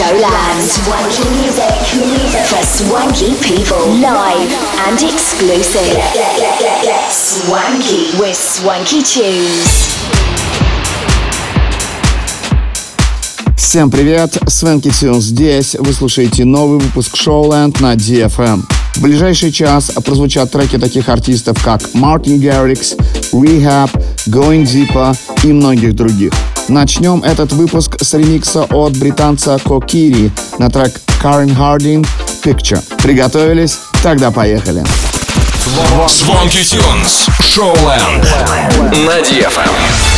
Showland. Swanky music for swanky people. Live and exclusive. Swanky with Swanky Tunes. Всем привет, Свенки Тюн здесь. Вы слушаете новый выпуск Showland на DFM. В ближайший час прозвучат треки таких артистов, как Мартин Гаррикс, Rehab, Going Deeper и многих других. Начнем этот выпуск с ремикса от британца Кокири на трек Карен Хардин Picture. Приготовились? Тогда поехали. Showland. На DFM.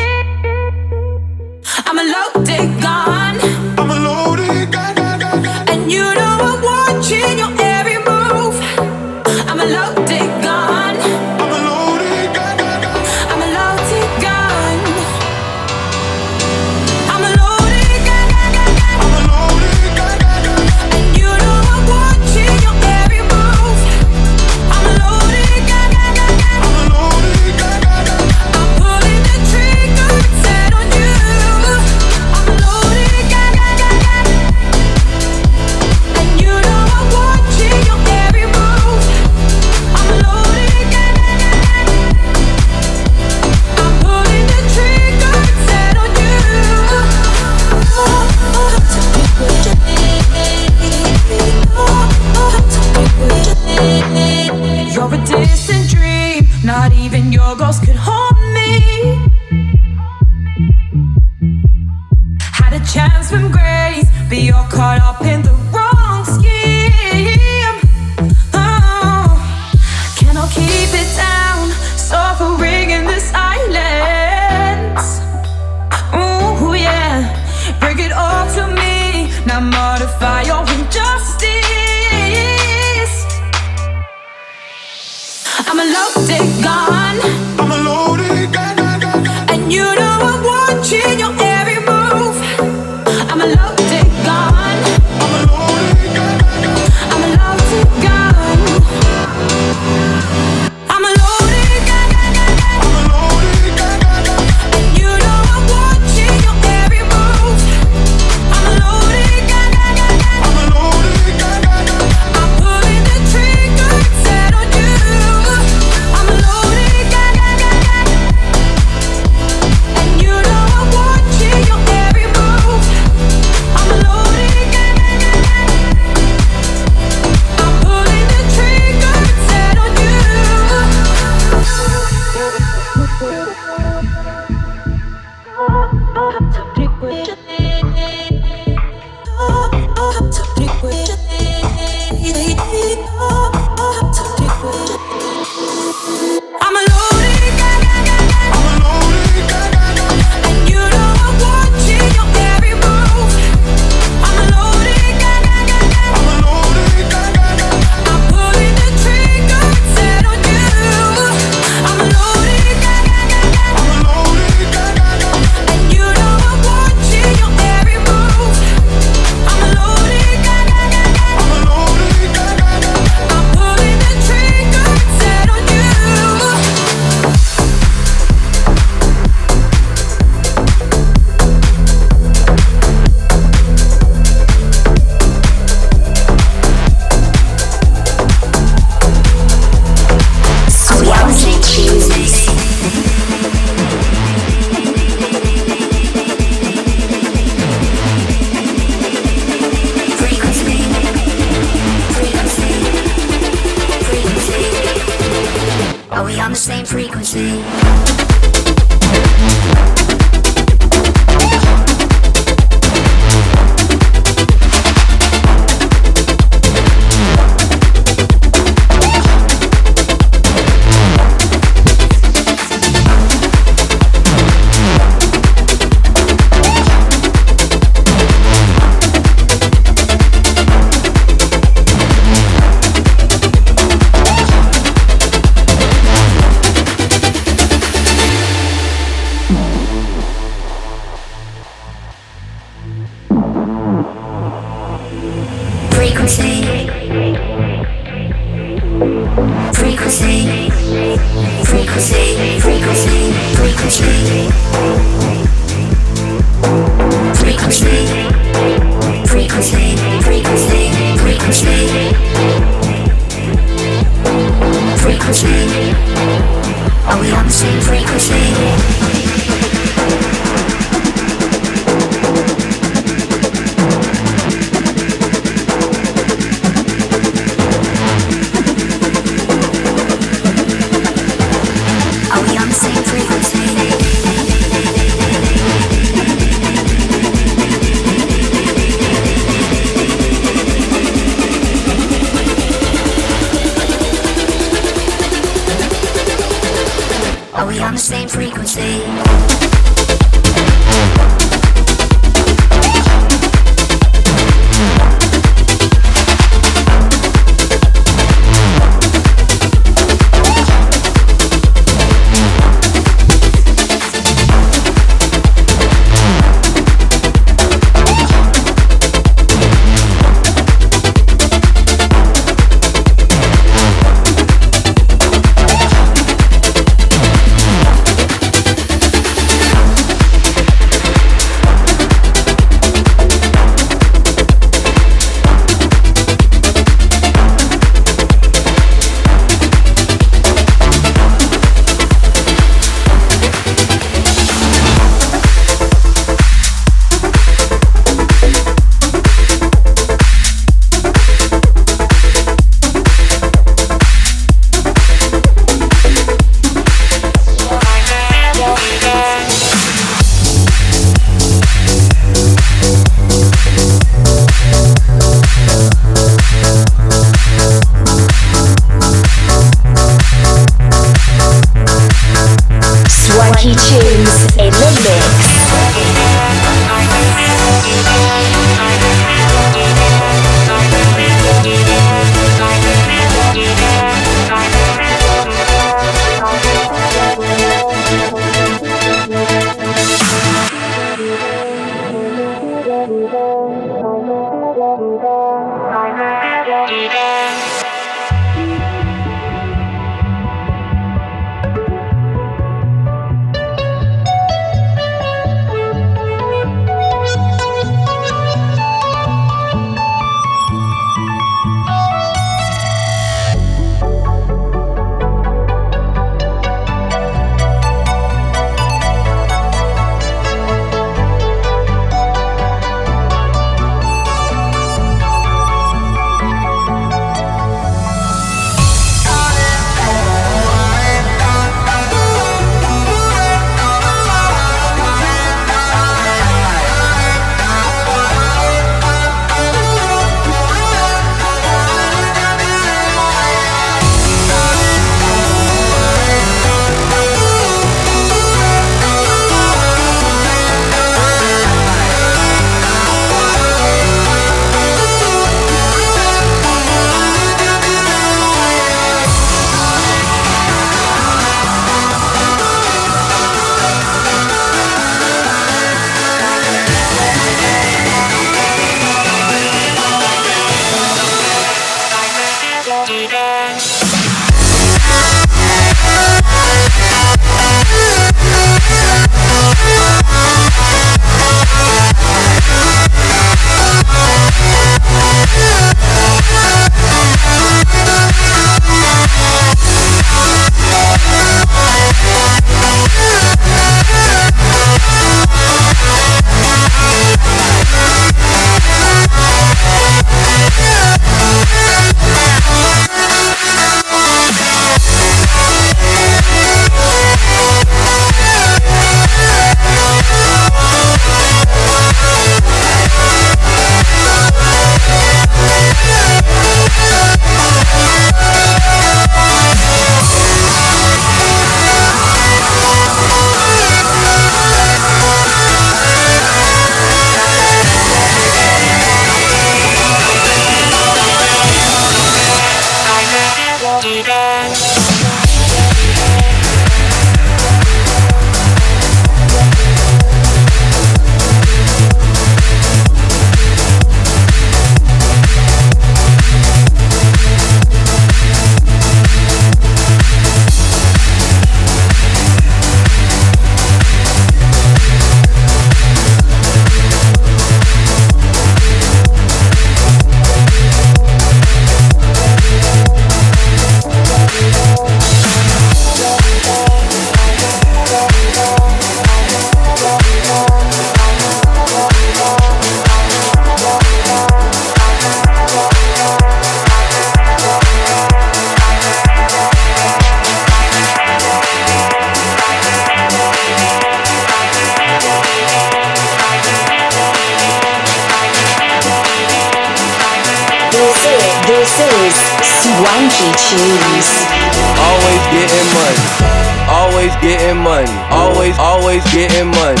Money. Always, always getting money.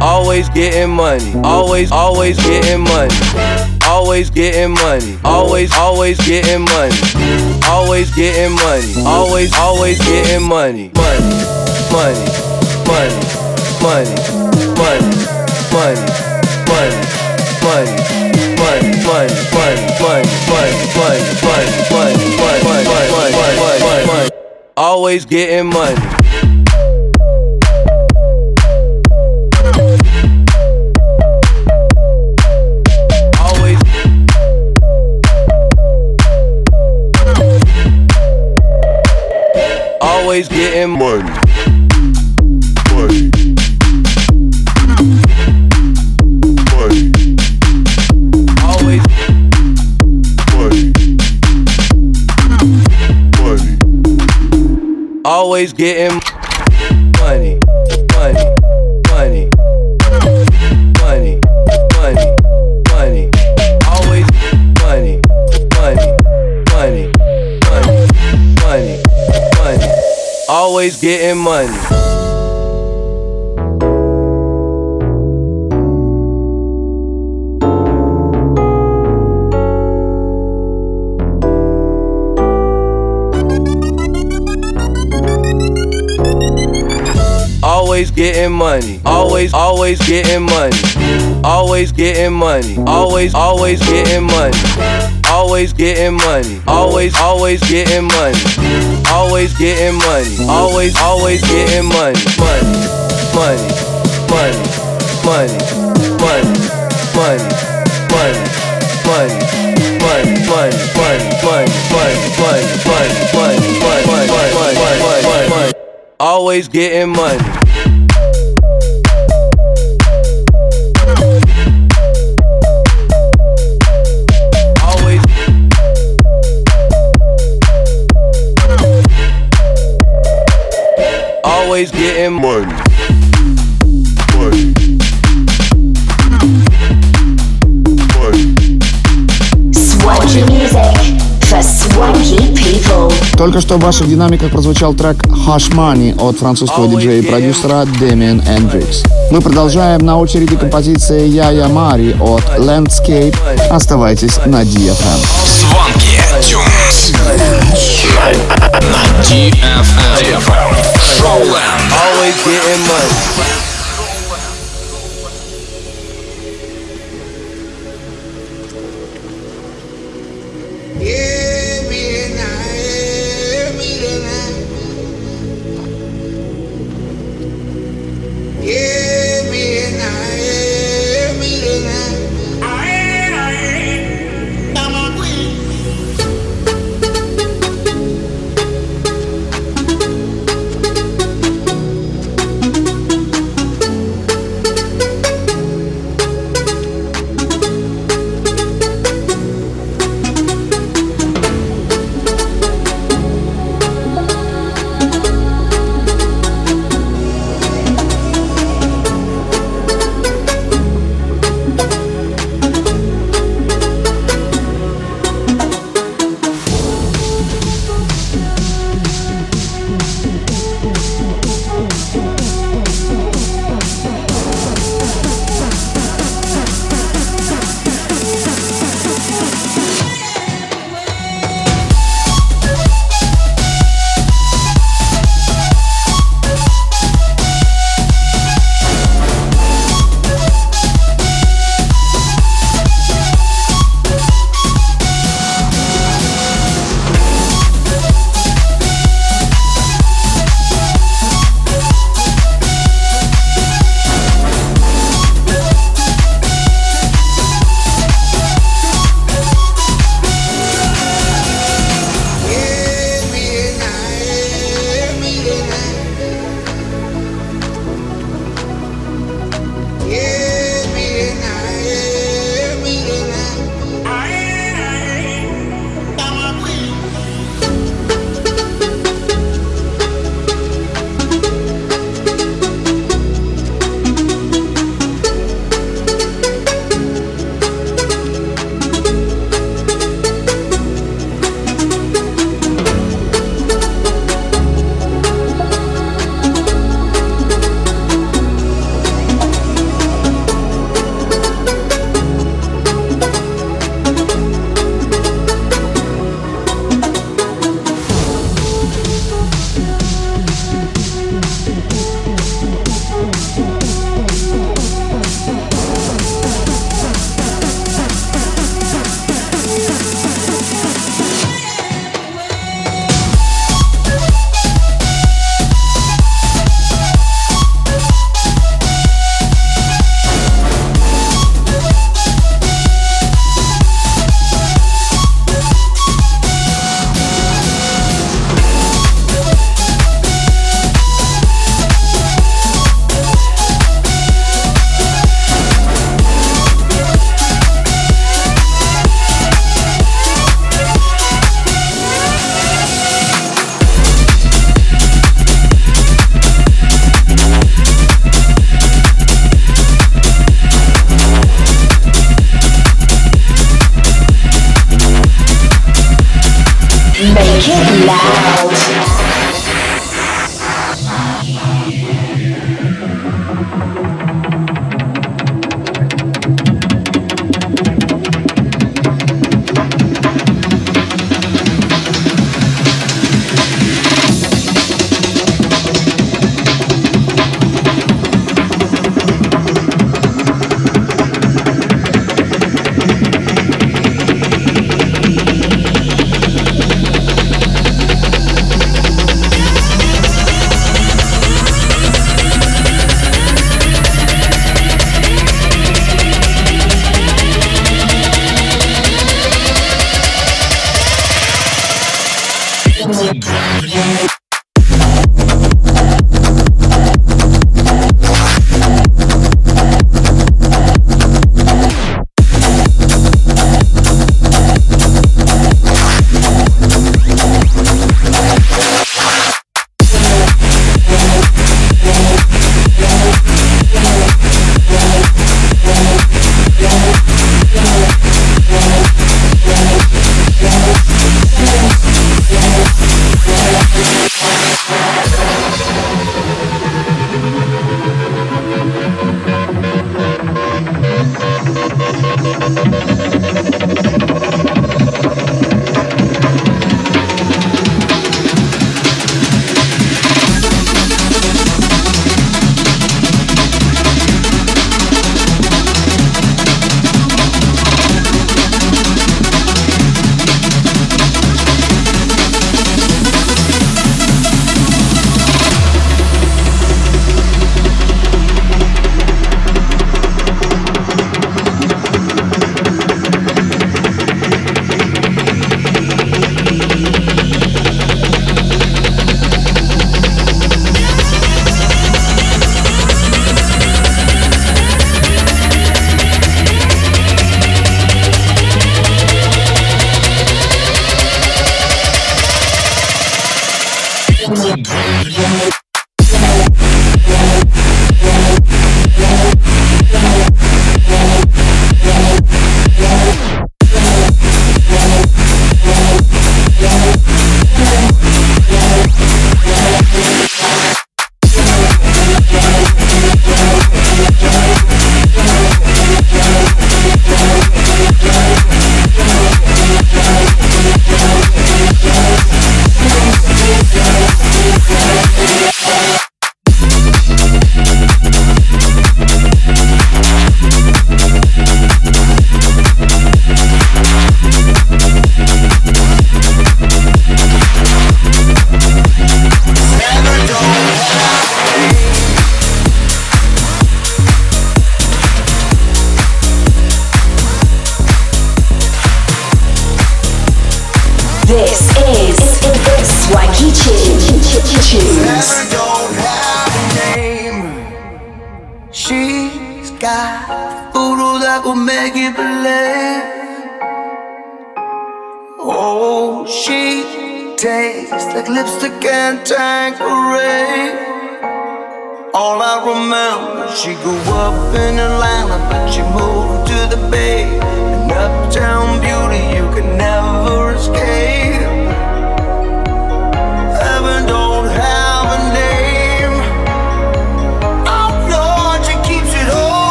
Always getting money. Always, always getting money. Always getting money. Always, always getting money. Always getting money. Always, always getting money. Money, money, money, money, money, money, money, money. Money, money, money, money, money, money, money, money, money, money, money, money, money, money. Always getting money. Always getting money. Money. Money. Money. Money. Money. Always money. Money. Money. Money. Money. Money. Always getting money. Always getting money. Always, always getting money. Always getting money. Always, always getting money. Always getting money. Always, always getting money. Always getting money. Always, always getting money. Money, money, money, money, money, money, money, money. Money, money, money, money, money, money, money, money, money, money, money, money, money, money. Always getting money. Always getting money. Money. Money. Swanky music for swanky people. Только что в ваших динамиках прозвучал трек Hush Money от французского диджея и продюсера Damian Hendrix. Мы продолжаем на очереди композиция Яя Мари от Landscape. Оставайтесь на DFM. Звонки Тюнс. На DFM. Always getting money.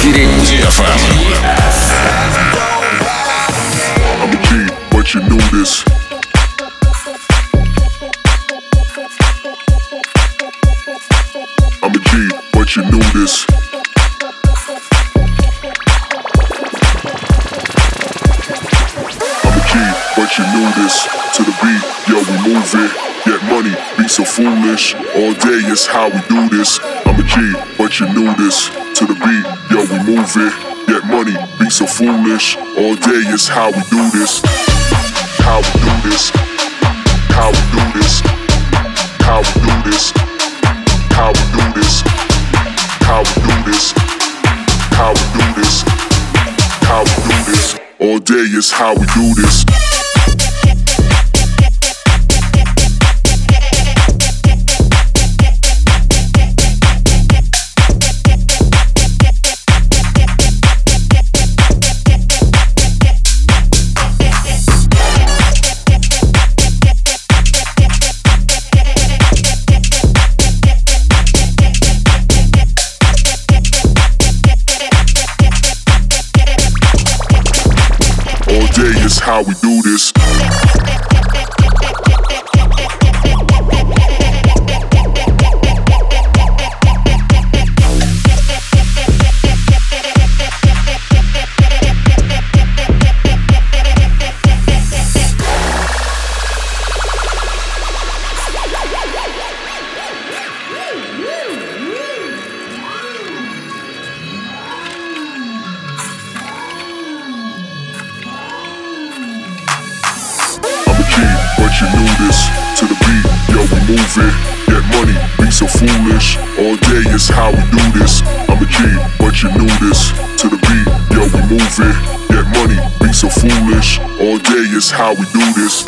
эфире DFM. I'm a G, but you knew this. I'm a G, but you knew this. I'm a G, but you knew this. To the beat, yo, we move it. Get money, be so foolish. All day is how we do this. I'm a G, but you knew this. To the beat, yo, we move it. Get money, be so foolish. All day is how we do this. How we do this. How we do this. How we do this. How we do this. How we do this. How we do this. How we do this. All day is how we do this. Yo, move it. Get money, be so foolish. All day is how we do this. I'm a kid, but you knew this. To the beat, yo, we move it. Get money, be so foolish. All day is how we do this.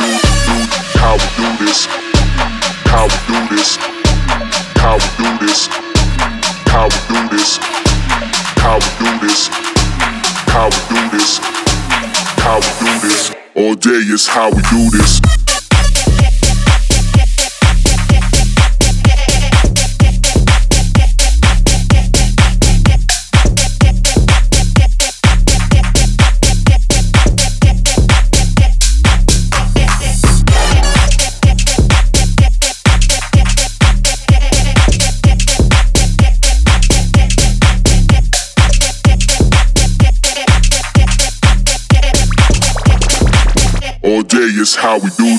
How we do this. How we do this. How we do this. How we do this. How we do this. How we do this. How we do this. All day is how we do this. How we do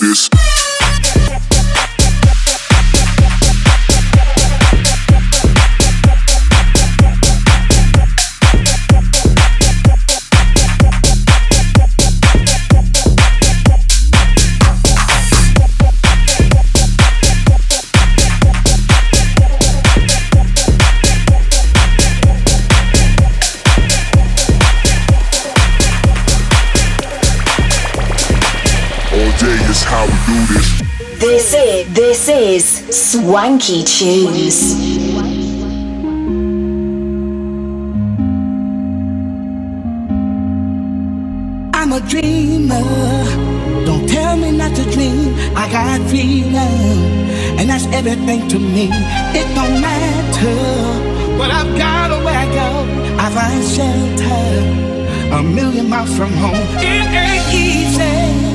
Swanky Tunes. I'm a dreamer. Don't tell me not to dream. I got freedom, and that's everything to me. It don't matter what I've got or where I go. I find shelter a million miles from home. It ain't easy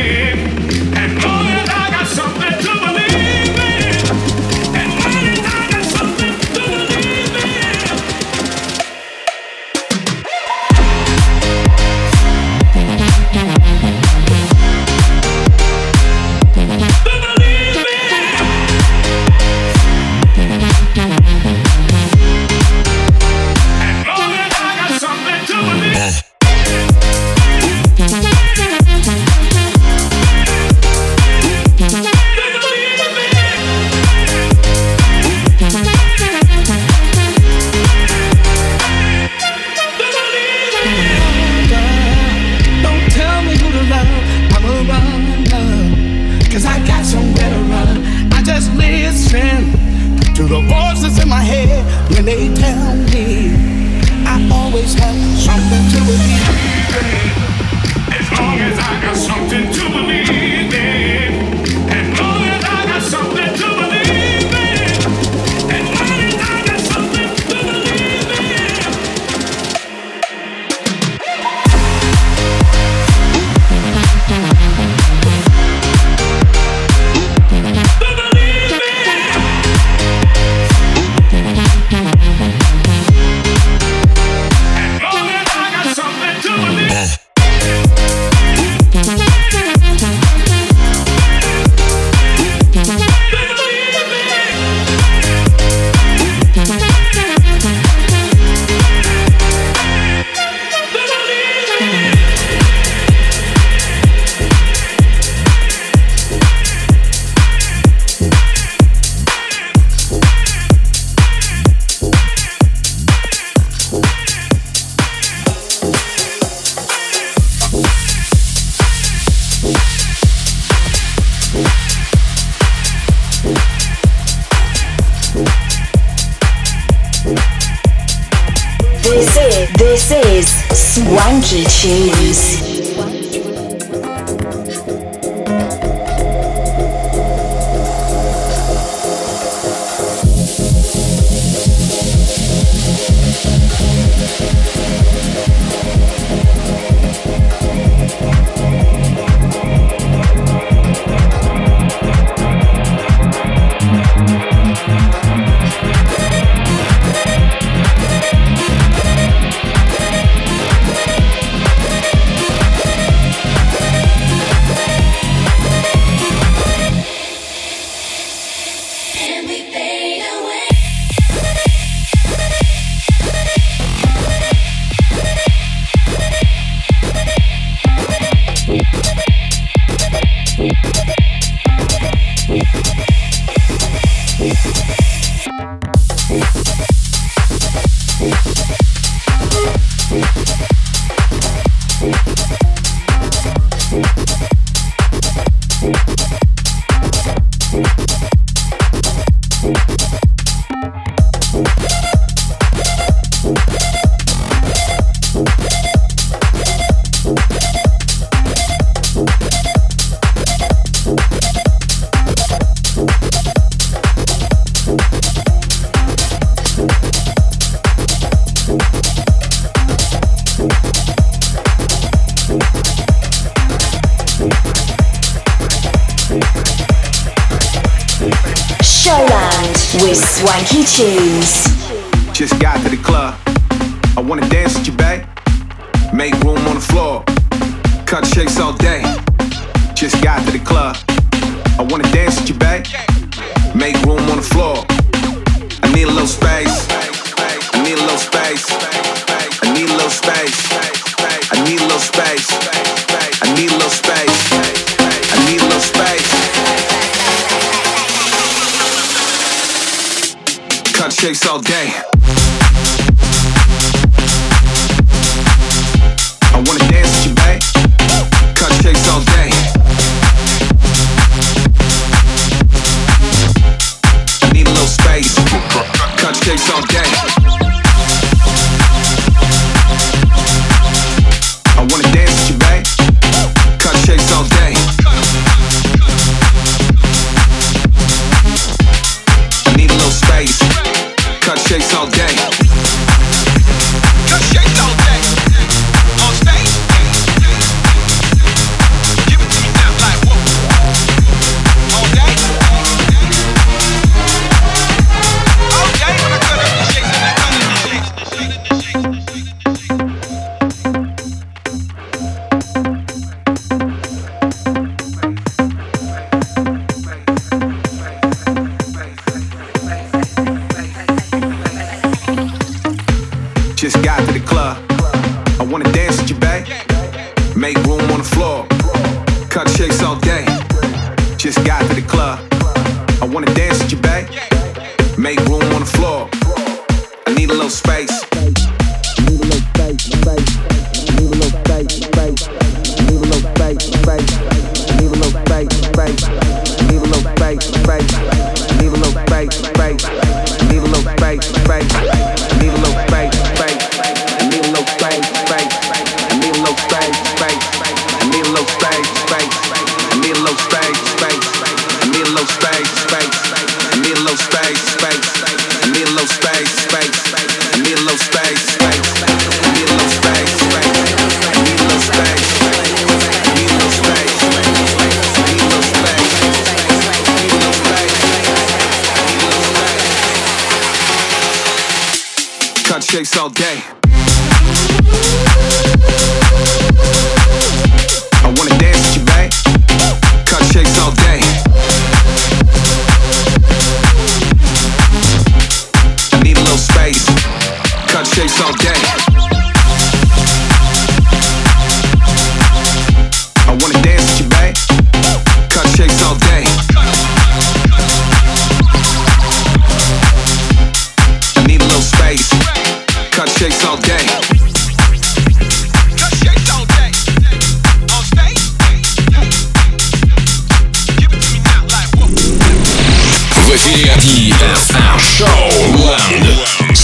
Tunes.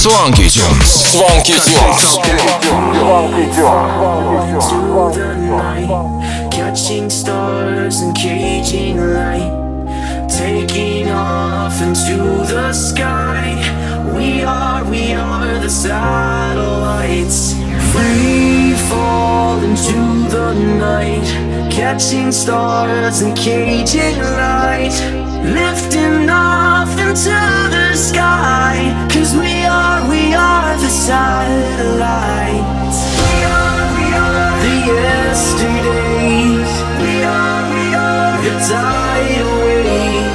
Swanky Tunes. to the night, catching stars and caging light, taking off into the sky. We are, we are the satellites, free fall into the night, catching stars and caging light, lifting off into the sky. Cause we are, we are the satellites. We are, we are the yesterdays. We are, we are the tidal wave.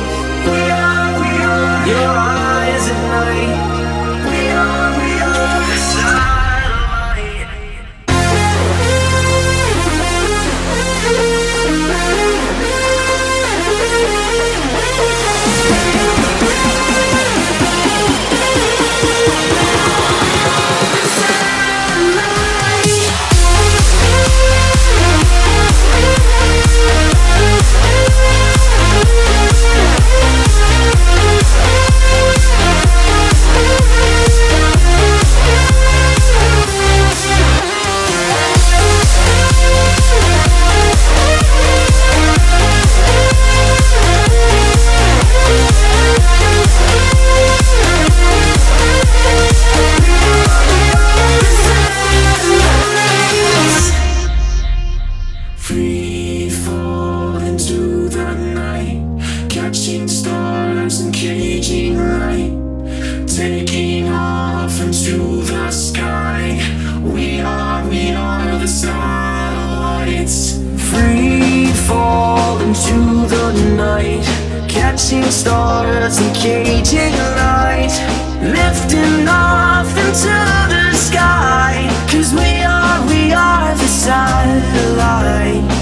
Catching stars and caging light, lifting off into the sky. Cause we are, we are the satellites.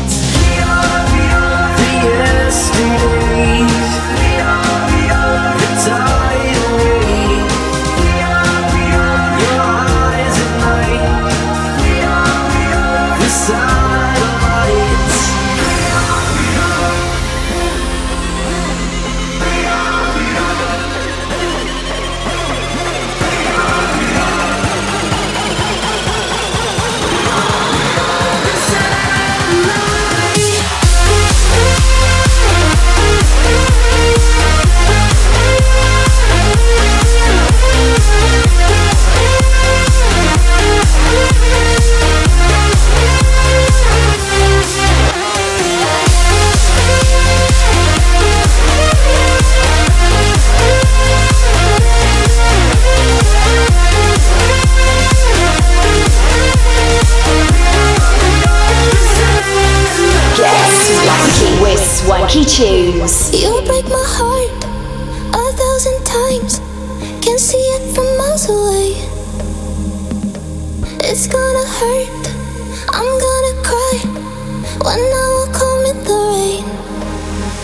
Swanky Tunes. You break my heart a thousand times. Can see it from miles away. It's gonna hurt. I'm gonna cry when I walk home in the rain.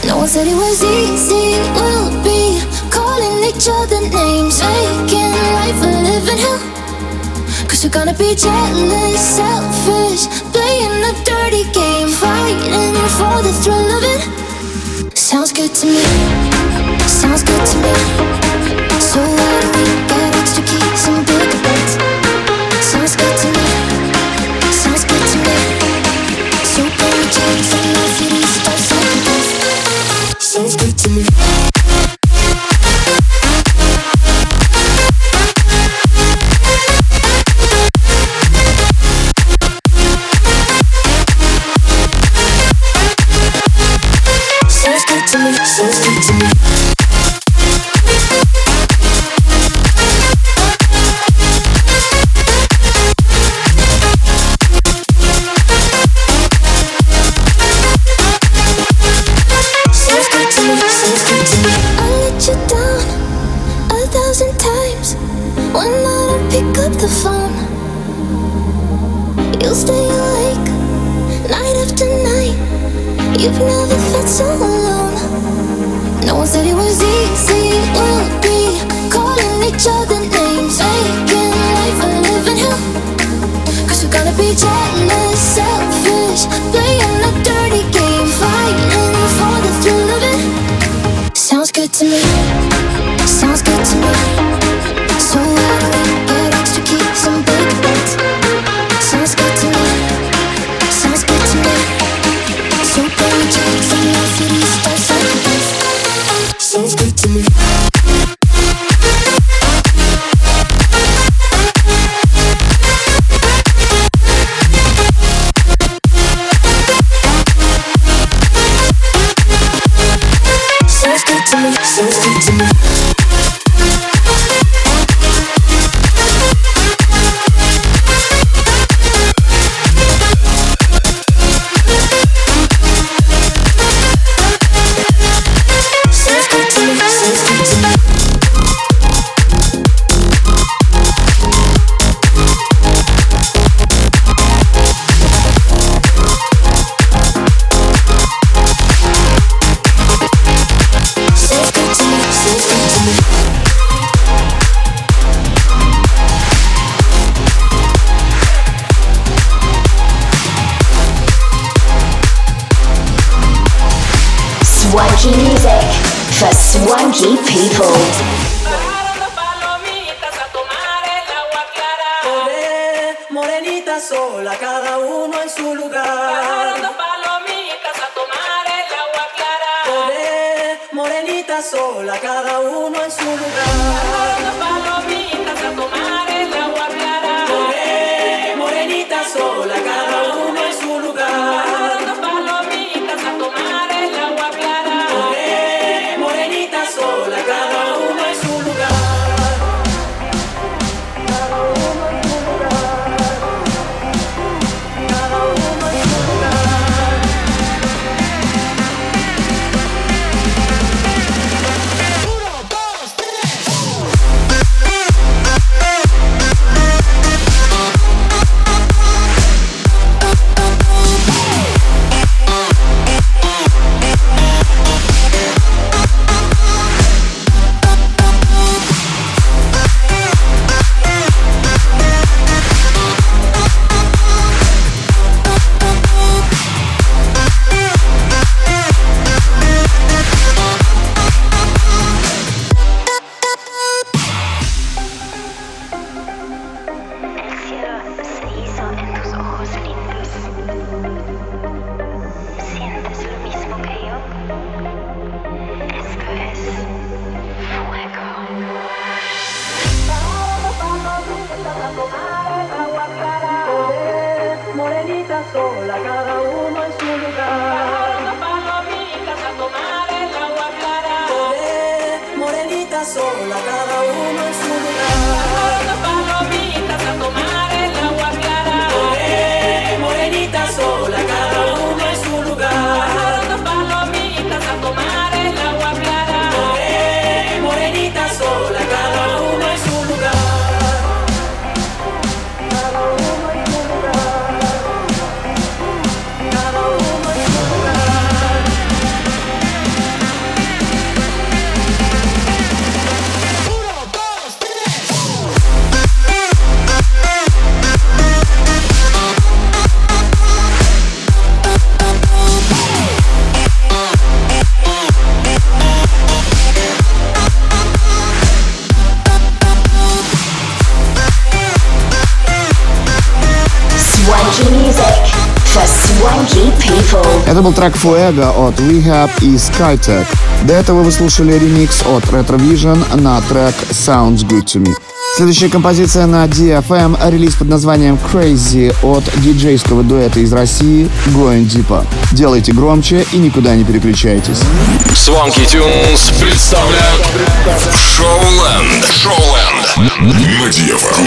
No one said it was easy. We'll be calling each other names, making life a living hell. Cause you're gonna be jealous, selfish, playing a dirty game, fighting for the thrill of it. Sounds good to me, sounds good to me. So why do we get extra keys and bigger Это был трек Fuego от Rehab и Skytech. До этого вы слушали ремикс от Retrovision на трек Sounds Good To Me. Следующая композиция на DFM – релиз под названием Crazy от диджейского дуэта из России Going Deeper. Делайте громче и никуда не переключайтесь. Swanky Tunes представляют Шоуленд. Шоуленд. На DFM.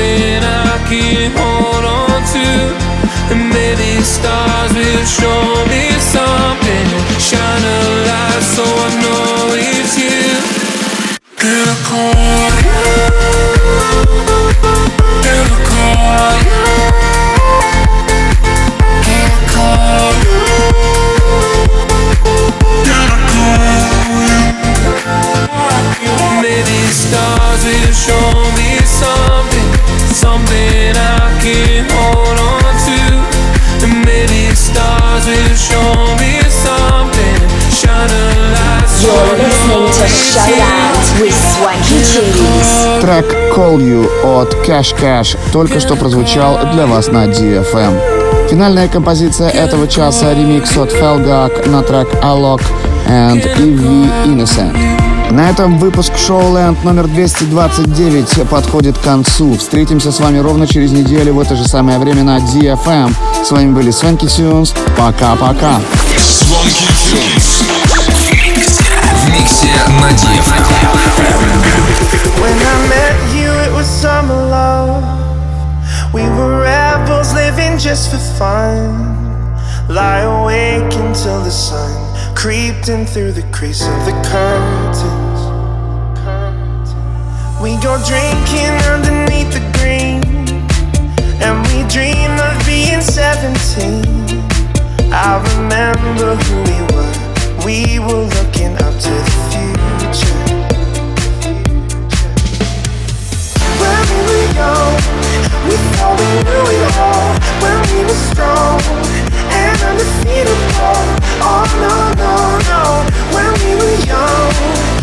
Something I can hold on to. And maybe stars will show me something. Shine a light so I know Трек Call You от Cash Cash только что прозвучал для вас на DFM. Финальная композиция этого часа — ремикс от Felgak на трек Alok and EV Innocent. На этом выпуск Showland номер 229 подходит к концу. Встретимся с вами ровно через неделю в это же самое время на DFM. С вами были Свенки Тюнс. Пока-пока. Звонки Тюнс. В миксе на DFM. When I met you, it was summer love. We were rebels living just for fun. Lie awake until the sun creeped in through the crease of the curtains. We go drinking underneath the green, and we dream of being 17. I remember who we were. we were looking up to the future. When we were young, we thought we knew it all. When we were strong and undefeatable. Oh no, no, no. When we were young.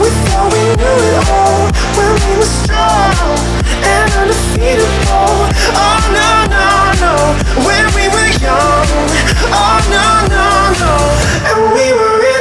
We thought we knew it all we were strong and undefeatable. Oh no no no, when we were young. Oh no no no, and we were.